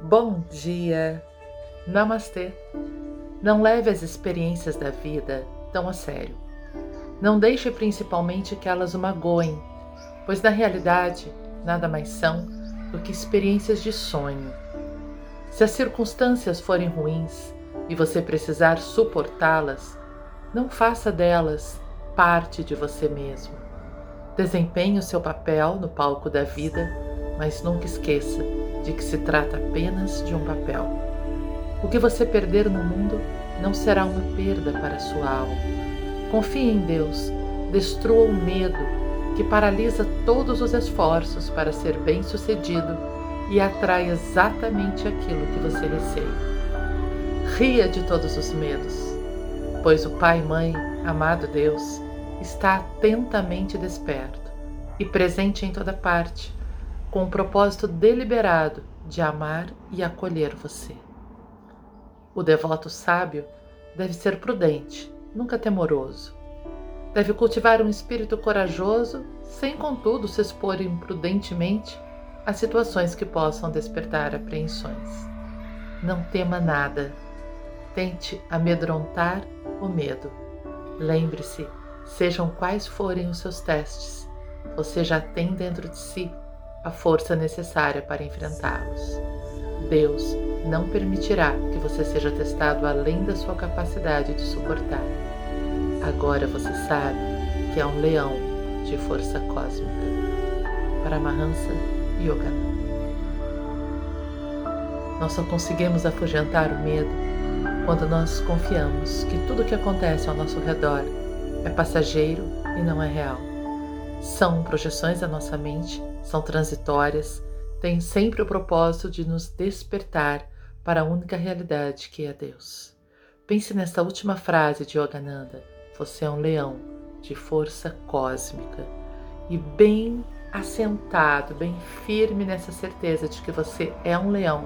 Bom dia! Namastê! Não leve as experiências da vida tão a sério. Não deixe principalmente que elas o magoem, pois na realidade nada mais são do que experiências de sonho. Se as circunstâncias forem ruins e você precisar suportá-las, não faça delas parte de você mesmo. Desempenhe o seu papel no palco da vida, mas nunca esqueça de que se trata apenas de um papel. O que você perder no mundo não será uma perda para sua alma. Confie em Deus, destrua o medo que paralisa todos os esforços para ser bem-sucedido e atrai exatamente aquilo que você receia. Ria de todos os medos, pois o Pai Mãe, amado Deus, está atentamente desperto e presente em toda parte com o propósito deliberado de amar e acolher você. O devoto sábio deve ser prudente, nunca temoroso. Deve cultivar um espírito corajoso, sem contudo se expor imprudentemente a situações que possam despertar apreensões. Não tema nada. Tente amedrontar o medo. Lembre-se, sejam quais forem os seus testes, você já tem dentro de si a força necessária para enfrentá-los. Deus não permitirá que você seja testado além da sua capacidade de suportar. Agora você sabe que é um leão de força cósmica. Paramahansa Yogananda. Nós só conseguimos afugentar o medo quando nós confiamos que tudo o que acontece ao nosso redor é passageiro e não é real. São projeções da nossa mente são transitórias, têm sempre o propósito de nos despertar para a única realidade que é Deus. Pense nessa última frase de Yogananda: Você é um leão de força cósmica. E bem assentado, bem firme nessa certeza de que você é um leão,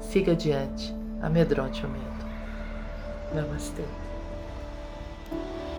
siga adiante, amedronte o medo. Namastê.